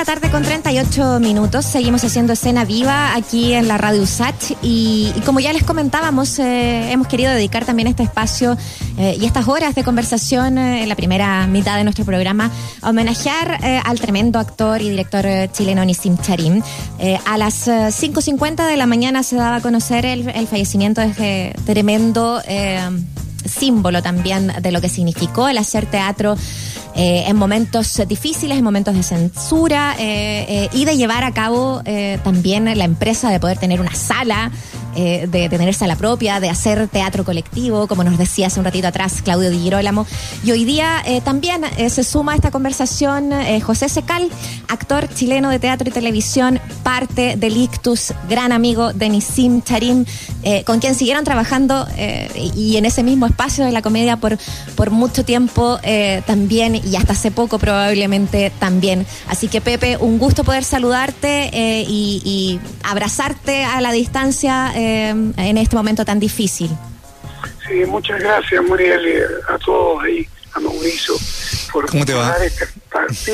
la tarde con 38 minutos. Seguimos haciendo escena viva aquí en la Radio USACH y, como ya les comentábamos, eh, hemos querido dedicar también este espacio eh, y estas horas de conversación eh, en la primera mitad de nuestro programa a homenajear al tremendo actor y director chileno Nisim Charim. a las 5.50 de la mañana se daba a conocer el, el fallecimiento de este tremendo símbolo también de lo que significó el hacer teatro eh, en momentos difíciles, en momentos de censura eh, eh, y de llevar a cabo también la empresa de poder tener una sala eh, de tener sala propia, de hacer teatro colectivo, como nos decía hace un ratito atrás Claudio Di Girolamo. Y hoy día eh, también eh, se suma a esta conversación José Secal, actor chileno de teatro y televisión, parte del Ictus, gran amigo de Nisim Charim, con quien siguieron trabajando y en ese mismo espacio de la comedia por, por mucho tiempo también y hasta hace poco probablemente también. Así que Pepe, un gusto poder saludarte y, y abrazarte a la distancia eh, en este momento tan difícil. Sí, muchas gracias, Muriel, y a todos ahí, a Mauricio, por ¿Cómo te va? Este,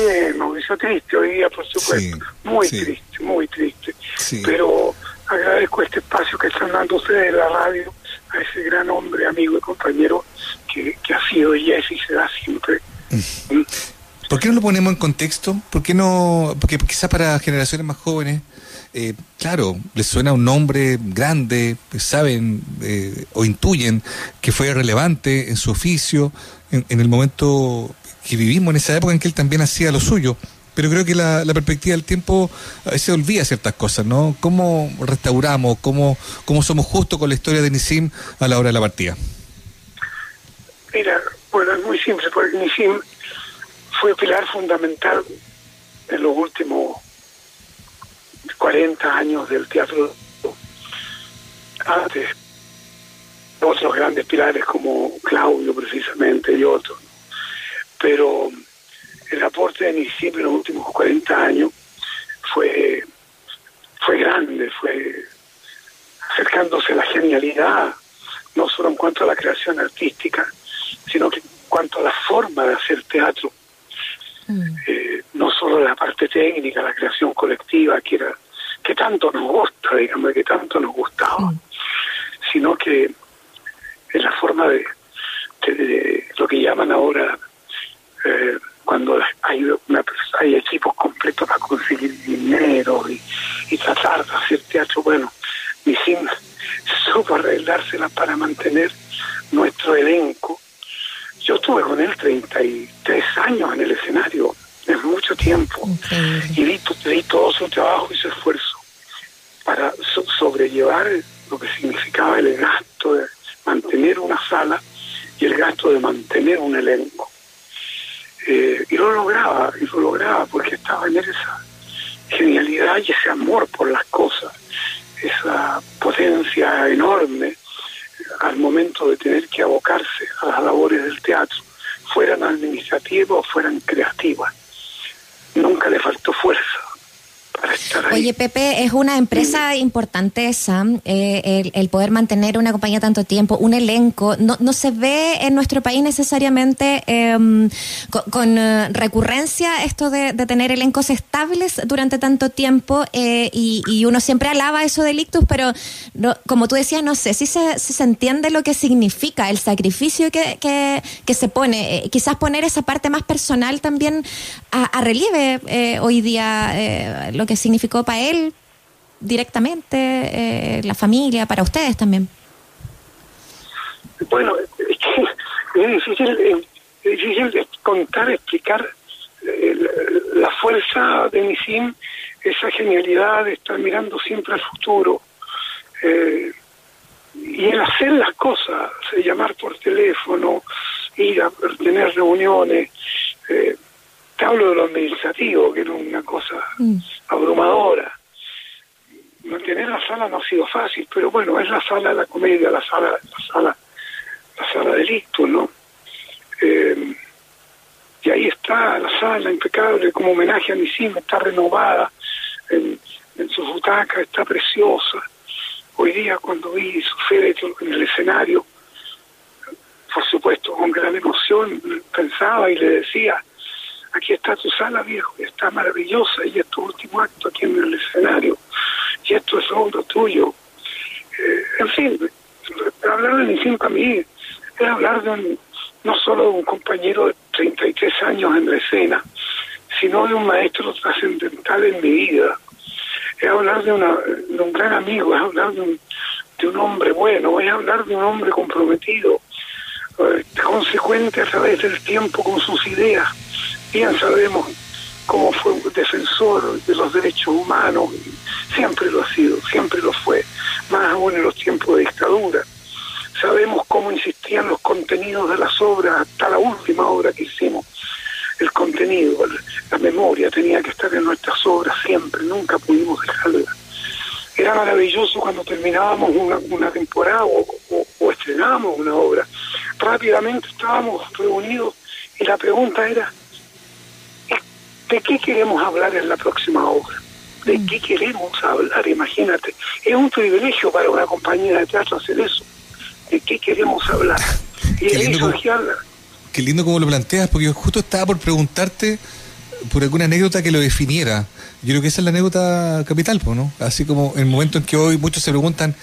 bien, Mauricio, triste hoy día, por supuesto. muy triste, muy triste. Pero agradezco este espacio que están dando ustedes en la radio a ese gran hombre, amigo y compañero que, ha sido y es y será siempre. ¿Por qué no lo ponemos en contexto? ¿Por qué no? Porque quizás para generaciones más jóvenes eh, claro, les suena un nombre grande, pues saben eh, o intuyen que fue relevante en su oficio, en, el momento que vivimos, en esa época en que él también hacía lo suyo. Pero creo que la, perspectiva del tiempo a veces olvida ciertas cosas, ¿no? ¿Cómo restauramos, cómo, cómo somos justos con la historia de Nisim a la hora de la partida? Mira, bueno, es muy simple, porque Nisim fue pilar fundamental en los últimos 40 años del teatro antes. Otros grandes pilares como Claudio precisamente y otros pero el aporte de Nisim en los últimos 40 años fue fue grande fue acercándose a la genialidad no solo en cuanto a la creación artística sino que en cuanto a la forma de hacer teatro. Mm. eh, no solo la parte técnica, la creación colectiva, que era que tanto nos gusta, digamos, que tanto nos gustaba, mm. sino que es la forma de, lo que llaman ahora eh, cuando hay, una, hay equipos completos para conseguir dinero y, tratar de hacer teatro, bueno, sin supo arreglársela para mantener nuestro elenco. Yo estuve con él 33 años en el escenario, es mucho tiempo, y vi, vi todo su trabajo y su esfuerzo para sobrellevar lo que significaba el gasto de mantener una sala y el gasto de mantener un elenco. Eh, y lo lograba, y lo lograba porque estaba en esa genialidad y ese amor por las cosas, esa potencia enorme al momento de tener que abocarse a las labores del teatro, fueran administrativas o fueran creativas. Nunca le faltó fuerza, Oye, Pepe, es una empresa importante esa, eh, el, poder mantener una compañía tanto tiempo, un elenco. No, no se ve en nuestro país necesariamente em, con, eh, recurrencia esto de, tener elencos estables durante tanto tiempo eh, y, uno siempre alaba eso de Ictus, pero como tú decías, no sé si se, se entiende lo que significa el sacrificio que, que, se pone. quizás poner esa parte más personal también a, a relieve hoy día lo que significó para él directamente, eh, la familia, para ustedes también. Bueno, es, que es difícil, eh, contar, explicar eh, la, fuerza de Nisim, esa genialidad de estar mirando siempre al futuro. y el hacer las cosas, llamar por teléfono, ir a tener reuniones, te hablo de lo administrativo, que era una cosa mm. abrumadora. Mantener la sala no ha sido fácil, pero bueno, es la sala de la comedia, la sala, la sala, la sala del ictus, ¿no? Eh, y ahí está la sala impecable, como homenaje a mi cine, está renovada en, en su butaca, está preciosa. Hoy día cuando vi su féretro en el escenario, por supuesto con gran emoción, pensaba y le decía, aquí está tu sala, viejo, está maravillosa, y es tu último acto aquí en el escenario, y esto es lo tuyo. Eh, en fin, hablar de Nisim para mí es hablar de un, no solo de un compañero de 33 años en la escena, sino de un maestro trascendental en mi vida. Es hablar de, una, un gran amigo, es hablar de un, de un hombre bueno, es hablar de un hombre comprometido, eh, consecuente a través del tiempo con sus ideas. Bien sabemos cómo fue un defensor de los derechos humanos, siempre lo ha sido, siempre lo fue, más aún en los tiempos de dictadura. Sabemos cómo insistían los contenidos de las obras, hasta la última obra que hicimos. El contenido, la memoria tenía que estar en nuestras obras siempre, nunca pudimos dejarla. Era maravilloso cuando terminábamos una, temporada o, o estrenábamos una obra. Rápidamente estábamos reunidos y la pregunta era, ¿de qué queremos hablar en la próxima obra? ¿De mm. qué queremos hablar? Imagínate. Es un privilegio para una compañía de teatro hacer eso. ¿De qué queremos hablar? Y qué lindo, como, qué lindo como lo planteas, porque yo justo estaba por preguntarte por alguna anécdota que lo definiera. Yo creo que esa es la anécdota capital, ¿no? Así como en el momento en que hoy muchos se preguntan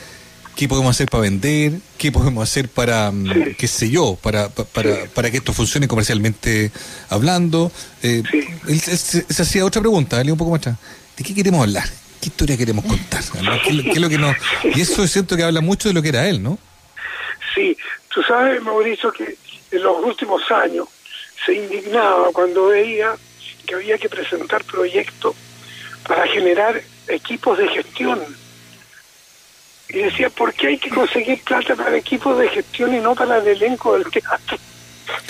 qué podemos hacer para vender, qué podemos hacer para, mm, qué sé yo, para, para, para que esto funcione comercialmente hablando. Eh, esa hacía otra pregunta, un poco más atrás. ¿De qué queremos hablar? ¿Qué historia queremos contar? ¿Qué, es lo que nos... Y eso es cierto que habla mucho de lo que era él, ¿no? Sí, tú sabes, Mauricio, que en los últimos años se indignaba cuando veía que había que presentar proyectos para generar equipos de gestión y decía, ¿por qué hay que conseguir plata para equipos de gestión y no para el elenco del teatro?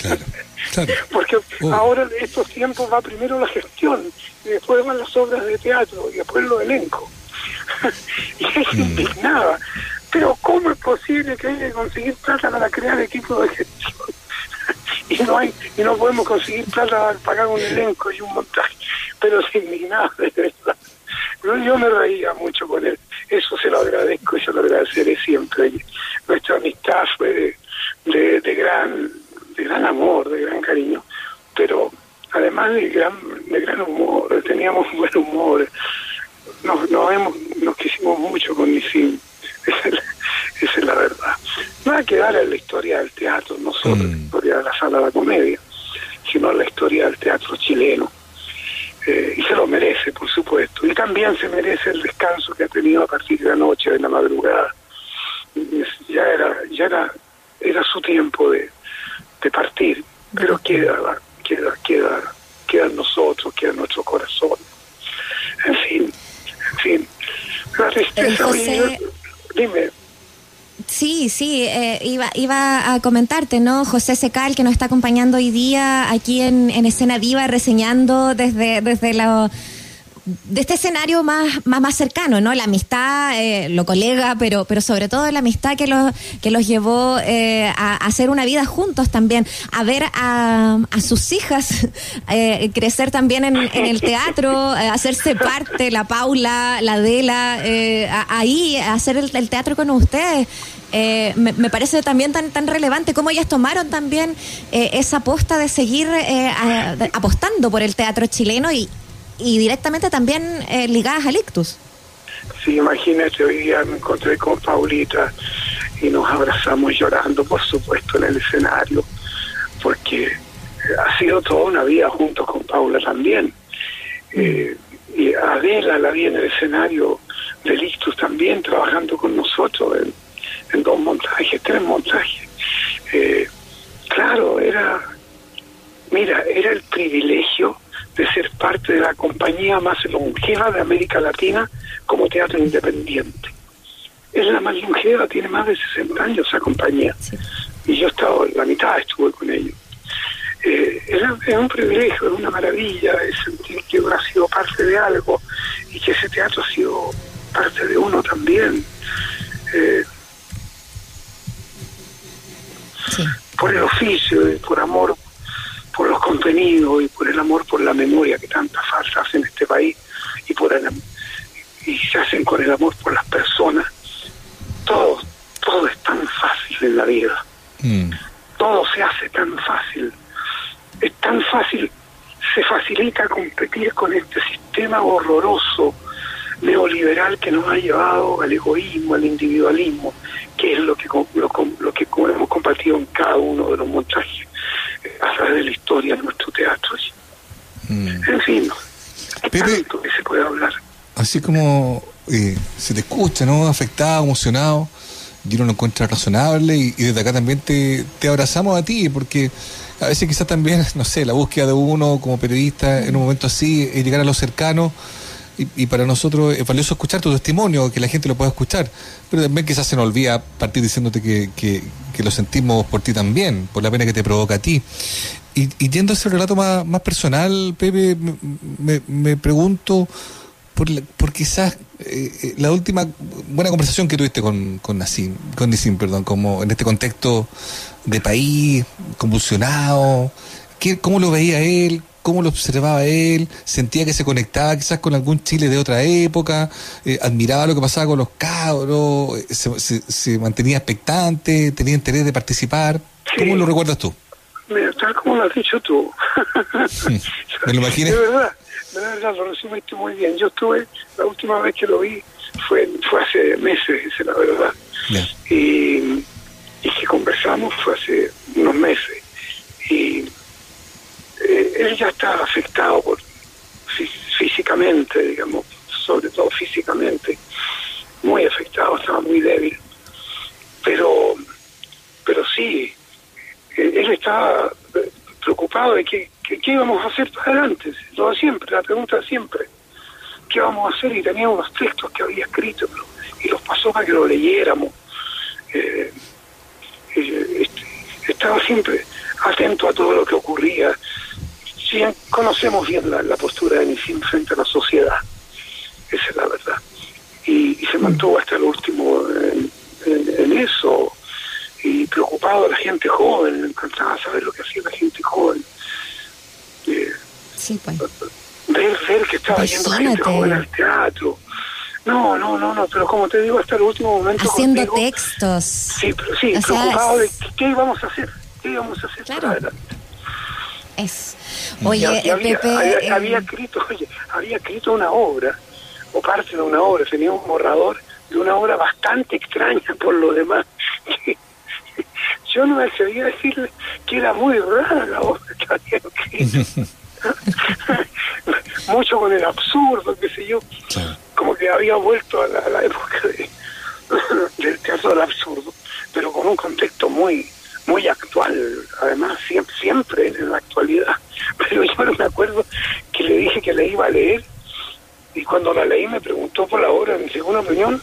Porque oh. ahora en estos tiempos va primero la gestión, y después van las obras de teatro, y después los elenco. y es mm. indignada. Pero ¿cómo es posible que hay que conseguir plata para crear equipos de gestión? y no hay y no podemos conseguir plata para pagar un elenco y un montaje. Pero se indignaba, de verdad. Yo me reía mucho con él eso se lo agradezco y se lo agradeceré siempre. Nuestra amistad fue de, de, gran de gran amor, de gran cariño, pero además de gran de gran humor, teníamos un buen humor, nos, nos, hemos, nos quisimos mucho con Nisim, esa es, esa es la verdad. No hay que dar en la historia del teatro, no solo la mm. historia de la sala de comedia, sino la historia del teatro chileno eh, y se lo merece, por supuesto. Y también se merece el descanso que ha tenido a partir de la noche, de la madrugada. Ya era, ya era, era su tiempo de, de partir, pero queda, queda, queda, queda en nosotros, queda en nuestro corazón. En fin, en fin. La tristeza, dime. Sí, eh, iba, a comentarte, ¿no? José Secal, que nos está acompañando hoy día aquí en, en Escena Viva, reseñando desde, desde la de este escenario más, más, cercano, ¿no? La amistad, eh, lo colega, pero, pero sobre todo la amistad que los, que los llevó eh, a, hacer una vida juntos también, a ver a, a sus hijas eh, crecer también en, el teatro, hacerse parte, la Paula, la Adela, ahí, hacer el, teatro con ustedes. Me, me, parece también tan, tan relevante cómo ellas tomaron también esa aposta de seguir apostando por el teatro chileno y, y directamente también eh, ligadas al ictus. Sí, imagínate, hoy día me encontré con Paulita y nos abrazamos llorando, por supuesto, en el escenario, porque ha sido toda una vida juntos con Paula también. Eh, y Adela la vi en el escenario del Ictus también, trabajando con nosotros en, en dos montajes, tres montajes. Eh, claro, era, mira, era el privilegio de ser parte de la compañía más longeva de América Latina como teatro independiente. Es la más longeva, tiene más de 60 años esa compañía. Y yo estaba, la mitad estuve con ellos. Eh, es un privilegio, es una maravilla es sentir que uno ha sido parte de algo y que ese teatro ha sido parte de uno también. Eh, por el oficio, y por amor por los contenidos y por el amor por la memoria que tanta falta hace en este país y por el, y se hacen con el amor por las personas. Todo todo es tan fácil en la vida. Mm. todo se hace tan fácil. Es tan fácil se facilita competir con este sistema horroroso neoliberal que nos ha llevado al egoísmo, al individualismo, que es lo que lo, lo que hemos compartido en cada uno de los montajes a través de la historia de nuestro teatro. Mm. En fin, Pepe, que se puede hablar. Así como eh, se te escucha, ¿no? Afectado, emocionado, y uno lo encuentra razonable y, desde acá también te, te abrazamos a ti porque a veces quizás también, no sé, la búsqueda de uno como periodista en un momento así es llegar a los cercanos y, para nosotros es valioso escuchar tu testimonio, que la gente lo pueda escuchar, pero también quizás se nos olvida partir diciéndote que, que, lo sentimos por ti también, por la pena que te provoca a ti. Y, y yendo a ese relato más, más personal, Pepe, me, me, pregunto por, por quizás eh, eh, la última buena conversación que tuviste con, con Nassim, con Nassim, perdón, como en este contexto de país convulsionado, ¿qué, ¿cómo lo veía él? Cómo lo observaba él, sentía que se conectaba quizás con algún Chile de otra época, eh, admiraba lo que pasaba con los cabros, eh, se, mantenía expectante, tenía interés de participar. ¿Cómo lo recuerdas tú? Mira, tal como lo has dicho tú. ¿Me lo imaginé? De verdad, de verdad, lo resumiste muy bien. Yo estuve, la última vez que lo vi fue, fue hace meses, la verdad. Y, y que conversamos fue hace unos meses. Eh, ya estaba afectado por, físicamente, digamos, sobre todo físicamente, muy afectado, estaba muy débil. Pero, pero sí, él estaba preocupado de que, qué íbamos a hacer para adelante, lo de siempre, la pregunta siempre, ¿qué vamos a hacer? Y tenía unos textos que había escrito y los pasó para que lo leyéramos. Eh, eh, este, estaba siempre atento a todo lo que ocurría, conocemos bien la, postura de Nisim frente a la sociedad, esa es la verdad. Y, se mantuvo hasta el último en, eso, y preocupado a la gente joven, me encantaba saber lo que hacía la gente joven. Eh, sí, pues. Ver, ver que estaba yendo gente joven al teatro. No, no, no, no, pero como te digo, hasta el último momento. Haciendo textos. Sí, pero sí, preocupado de qué íbamos a hacer, qué íbamos a hacer para adelante. Es. Oye, había, Pepe. Eh, había, escrito, oye, había escrito una obra, o parte de una obra, tenía un borrador de una obra bastante extraña por lo demás. Yo no me atreví a decirle que era muy rara la obra que había escrito. Mucho con el absurdo, qué sé yo. Como que había vuelto a la, época de, del teatro del absurdo, pero con un contexto muy muy actual, además siempre, siempre en la actualidad. Pero yo no me acuerdo que le dije que la iba a leer y cuando la leí me preguntó por la obra, mi segunda opinión,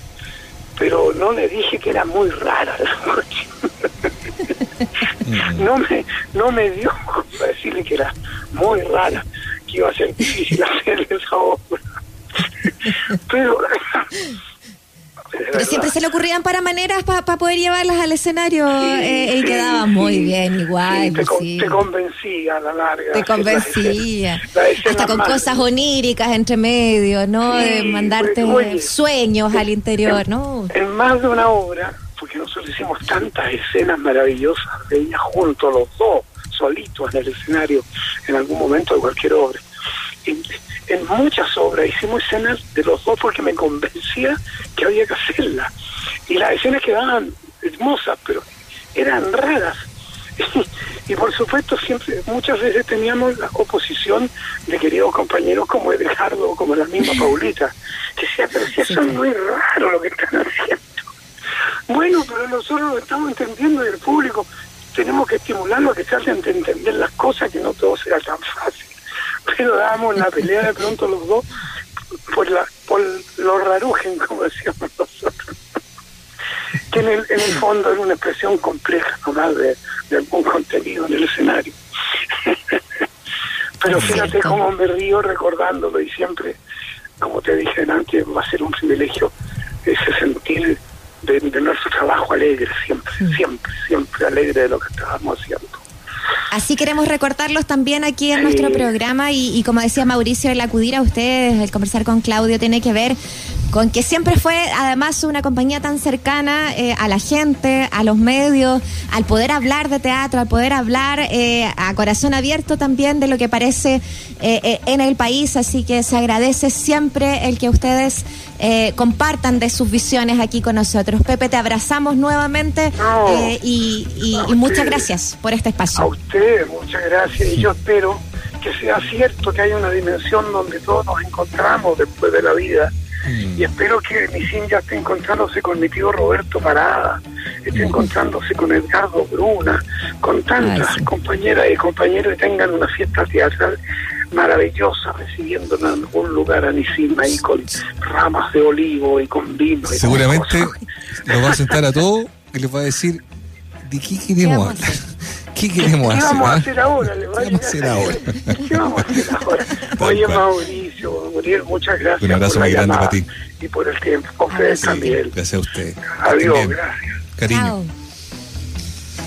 pero no le dije que era muy rara la mm. no me no me dio para decirle que era muy rara, que iba a ser difícil hacerle esa obra. pero pero siempre se le ocurrían para maneras para poder llevarlas al escenario eh, y quedaba muy bien igual. te, pues convencía a la larga. Te convencía. Hasta con cosas oníricas entre medio, ¿no? de mandarte sueños al interior, ¿no? En más de una obra, porque nosotros hicimos tantas escenas maravillosas de ella juntos los dos, solitos en el escenario, en algún momento de cualquier obra en muchas obras. Hicimos escenas de los dos porque me convencía que había que hacerlas. Y las escenas quedaban hermosas, pero eran raras. y por supuesto siempre muchas veces teníamos la oposición de queridos compañeros como Edgardo como la misma Paulita que decía pero si eso es muy raro lo que están haciendo bueno pero nosotros lo estamos entendiendo y el público. Tenemos que estimularlo a que hacen de entender las cosas que no todo sea tan fácil pero dábamos la pelea de pronto los dos por la por los rarujen, como decíamos nosotros. que en el, en el fondo era una expresión compleja nomás de, de algún contenido en el escenario. pero fíjate cómo me río recordándolo y siempre, como te dije antes, va a ser un privilegio ese sentir de, de nuestro trabajo alegre, siempre, siempre, siempre alegre de lo que estábamos haciendo. Así queremos recortarlos también aquí en nuestro programa y, como decía Mauricio, el acudir a ustedes, el conversar con Claudio tiene que ver con que siempre fue además una compañía tan cercana eh, a la gente, a los medios, al poder hablar de teatro, al poder hablar eh, a corazón abierto también de lo que parece eh, en el país. Así que se agradece siempre el que ustedes compartan de sus visiones aquí con nosotros. Pepe, te abrazamos nuevamente y, y muchas gracias por este espacio. A usted, muchas gracias. Y yo espero que sea cierto que hay una dimensión donde todos nos encontramos después de la vida Mm. Y espero que Misin ya esté encontrándose con mi tío Roberto Parada, esté mm. encontrándose con Edgardo Bruna, con tantas compañeras y compañeros y tengan una fiesta teatral maravillosa recibiéndonos en algún lugar a Nisim ahí con ramas de olivo y con vino. Seguramente nos va a sentar a todos y les va a decir de qué queremos hablar. ¿Qué queremos hacer? ¿Qué vamos a hacer ahora? ¿Qué vamos a hacer ahora? ¿Qué vamos Mauricio, Muriel, muchas gracias. Un abrazo muy grande para ti. Y por el tiempo. También. Gracias a usted. Adiós, gracias. Cariño.